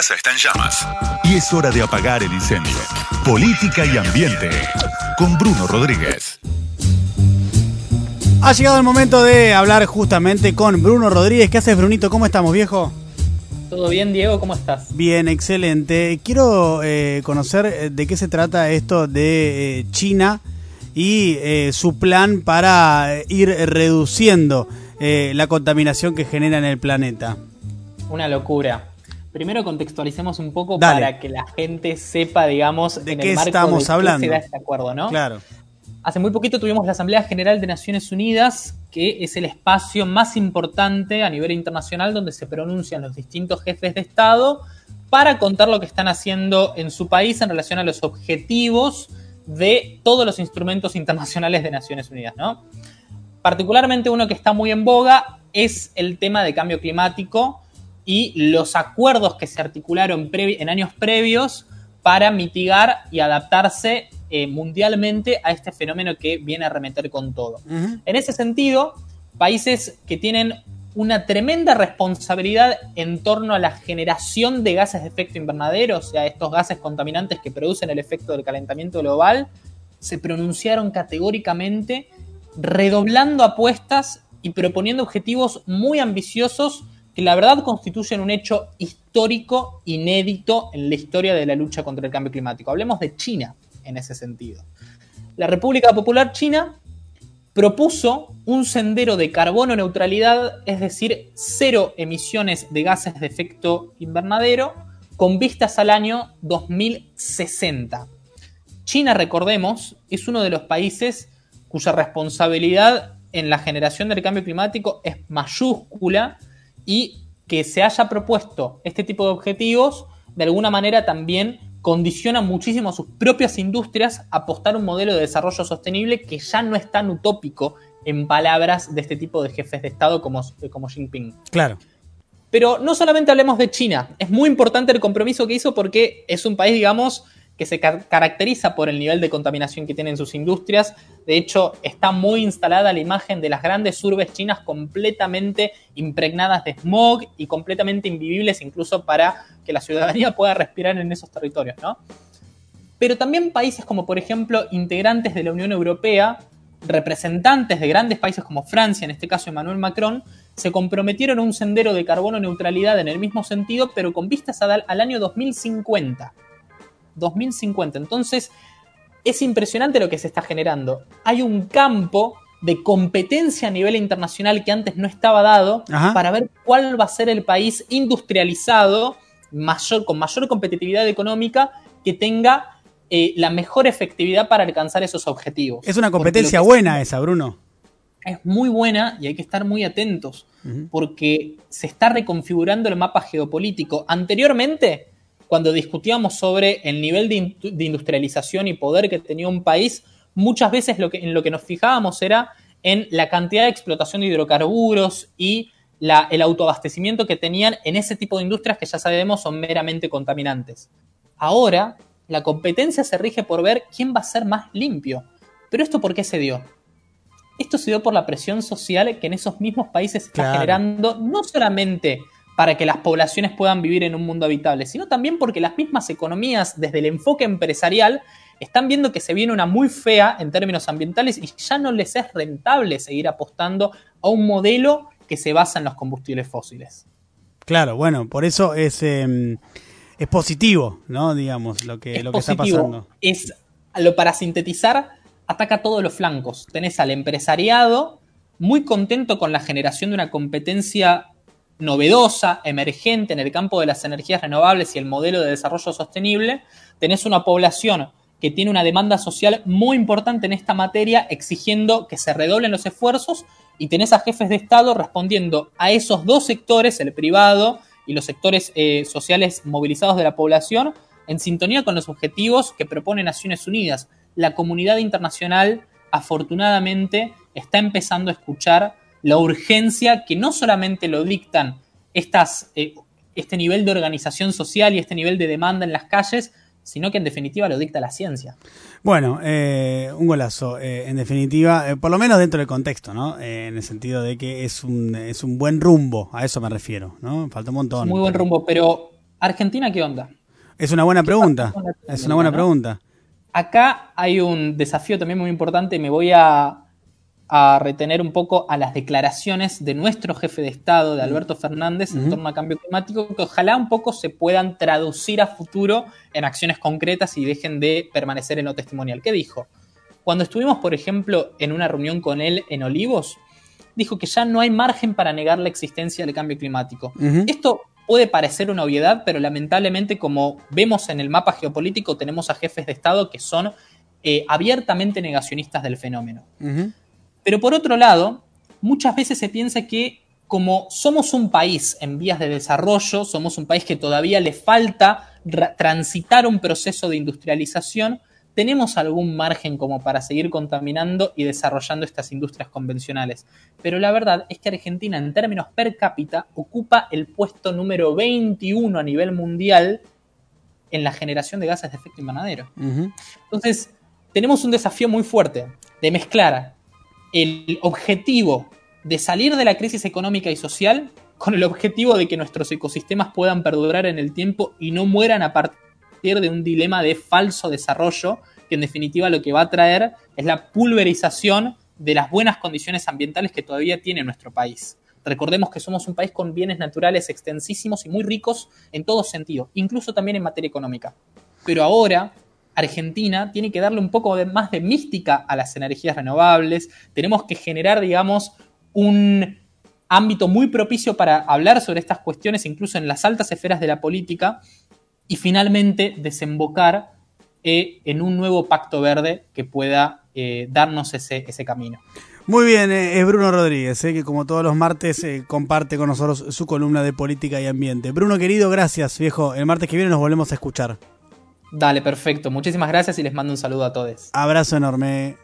casa está en llamas y es hora de apagar el incendio. Política y ambiente con Bruno Rodríguez. Ha llegado el momento de hablar justamente con Bruno Rodríguez. ¿Qué haces, Brunito? ¿Cómo estamos, viejo? ¿Todo bien, Diego? ¿Cómo estás? Bien, excelente. Quiero eh, conocer eh, de qué se trata esto de eh, China y su plan para ir reduciendo la contaminación que genera en el planeta. Una locura. Primero contextualicemos un poco para que la gente sepa, digamos, de qué estamos hablando. Qué se este acuerdo, ¿no? Claro. Hace muy poquito tuvimos la Asamblea General de Naciones Unidas, que es el espacio más importante a nivel internacional donde se pronuncian los distintos jefes de Estado para contar lo que están haciendo en su país en relación a los objetivos de todos los instrumentos internacionales de Naciones Unidas, ¿no? Particularmente uno que está muy en boga es el tema de cambio climático y los acuerdos que se articularon en años previos para mitigar y adaptarse eh, mundialmente a este fenómeno que viene a remeter con todo. En ese sentido, países que tienen una tremenda responsabilidad en torno a la generación de gases de efecto invernadero, o sea, estos gases contaminantes que producen el efecto del calentamiento global, se pronunciaron categóricamente redoblando apuestas y proponiendo objetivos muy ambiciosos que la verdad constituyen un hecho histórico inédito en la historia de la lucha contra el cambio climático. Hablemos de China en ese sentido. La República Popular China propuso un sendero de carbono neutralidad, es decir, cero emisiones de gases de efecto invernadero, con vistas al año 2060. China, recordemos, es uno de los países cuya responsabilidad en la generación del cambio climático es mayúscula y que se haya propuesto este tipo de objetivos, de alguna manera también condiciona muchísimo a sus propias industrias a apostar un modelo de desarrollo sostenible que ya no es tan utópico en palabras de este tipo de jefes de Estado como, como Jinping. Claro. Pero no solamente hablemos de China, es muy importante el compromiso que hizo porque es un país, digamos, que se caracteriza por el nivel de contaminación que tienen sus industrias. De hecho, está muy instalada la imagen de las grandes urbes chinas completamente impregnadas de smog y completamente invivibles incluso para que la ciudadanía pueda respirar en esos territorios, ¿no? Pero también países como, por ejemplo, integrantes de la Unión Europea, representantes de grandes países como Francia, en este caso Emmanuel Macron, se comprometieron a un sendero de carbono neutralidad en el mismo sentido, pero con vistas al año 2050. 2050. Entonces, es impresionante lo que se está generando. Hay un campo de competencia a nivel internacional que antes no estaba dado para ver cuál va a ser el país industrializado mayor, con mayor competitividad económica que tenga eh, la mejor efectividad para alcanzar esos objetivos. Es una competencia buena esa, Bruno. Es muy buena y hay que estar muy atentos porque se está reconfigurando el mapa geopolítico. Anteriormente, cuando discutíamos sobre el nivel de, industrialización y poder que tenía un país, muchas veces lo que, en lo que nos fijábamos era en la cantidad de explotación de hidrocarburos y el autoabastecimiento que tenían en ese tipo de industrias que ya sabemos son meramente contaminantes. Ahora, la competencia se rige por ver quién va a ser más limpio. ¿Pero esto por qué se dio? Esto se dio por la presión social que en esos mismos países está generando no solamente para que las poblaciones puedan vivir en un mundo habitable, sino también porque las mismas economías, desde el enfoque empresarial, están viendo que se viene una muy fea en términos ambientales y ya no les es rentable seguir apostando a un modelo que se basa en los combustibles fósiles. Claro, bueno, por eso es, em, es positivo, ¿no? Digamos, lo que, lo que está pasando. Es, lo, para sintetizar, ataca todos los flancos. Tenés al empresariado muy contento con la generación de una competencia novedosa, emergente en el campo de las energías renovables y el modelo de desarrollo sostenible, tenés una población que tiene una demanda social muy importante en esta materia, exigiendo que se redoblen los esfuerzos, y tenés a jefes de Estado respondiendo a esos dos sectores, el privado y los sectores eh, sociales movilizados de la población, en sintonía con los objetivos que propone Naciones Unidas. La comunidad internacional, afortunadamente, está empezando a escuchar la urgencia que no solamente lo dictan estas, eh, este nivel de organización social y este nivel de demanda en las calles, sino que en definitiva lo dicta la ciencia. Bueno, eh, un golazo, eh, en definitiva, por lo menos dentro del contexto, ¿no? en el sentido de que es un, es un buen rumbo, a eso me refiero, ¿no? Falta un montón. muy buen rumbo, pero Argentina, ¿qué onda? Es una buena pregunta. Es una buena pregunta. Acá hay un desafío también muy importante. Me voy a, a retener un poco a las declaraciones de nuestro jefe de Estado, de Alberto Fernández, en torno al cambio climático, que ojalá un poco se puedan traducir a futuro en acciones concretas y dejen de permanecer en lo testimonial. ¿Qué dijo? Cuando estuvimos, por ejemplo, en una reunión con él en Olivos, dijo que ya no hay margen para negar la existencia del cambio climático. Esto puede parecer una obviedad, pero lamentablemente, como vemos en el mapa geopolítico, tenemos a jefes de Estado que son eh, abiertamente negacionistas del fenómeno. Pero por otro lado, muchas veces se piensa que como somos un país en vías de desarrollo, somos un país que todavía le falta transitar un proceso de industrialización, tenemos algún margen como para seguir contaminando y desarrollando estas industrias convencionales. Pero la verdad es que Argentina en términos per cápita ocupa el puesto número 21 a nivel mundial en la generación de gases de efecto invernadero. Entonces, tenemos un desafío muy fuerte de mezclar el objetivo de salir de la crisis económica y social con el objetivo de que nuestros ecosistemas puedan perdurar en el tiempo y no mueran a partir de un dilema de falso desarrollo, que en definitiva lo que va a traer es la pulverización de las buenas condiciones ambientales que todavía tiene nuestro país. Recordemos que somos un país con bienes naturales extensísimos y muy ricos en todo sentido, incluso también en materia económica. Pero ahora Argentina tiene que darle un poco más de mística a las energías renovables, tenemos que generar, digamos, un ámbito muy propicio para hablar sobre estas cuestiones, incluso en las altas esferas de la política, y finalmente desembocar eh, en un nuevo pacto verde que pueda eh, darnos ese, camino. Muy bien, eh, es Bruno Rodríguez, que como todos los martes comparte con nosotros su columna de política y ambiente. Bruno querido, gracias viejo. El martes que viene nos volvemos a escuchar. Dale, perfecto. Muchísimas gracias y les mando un saludo a todos. Abrazo enorme.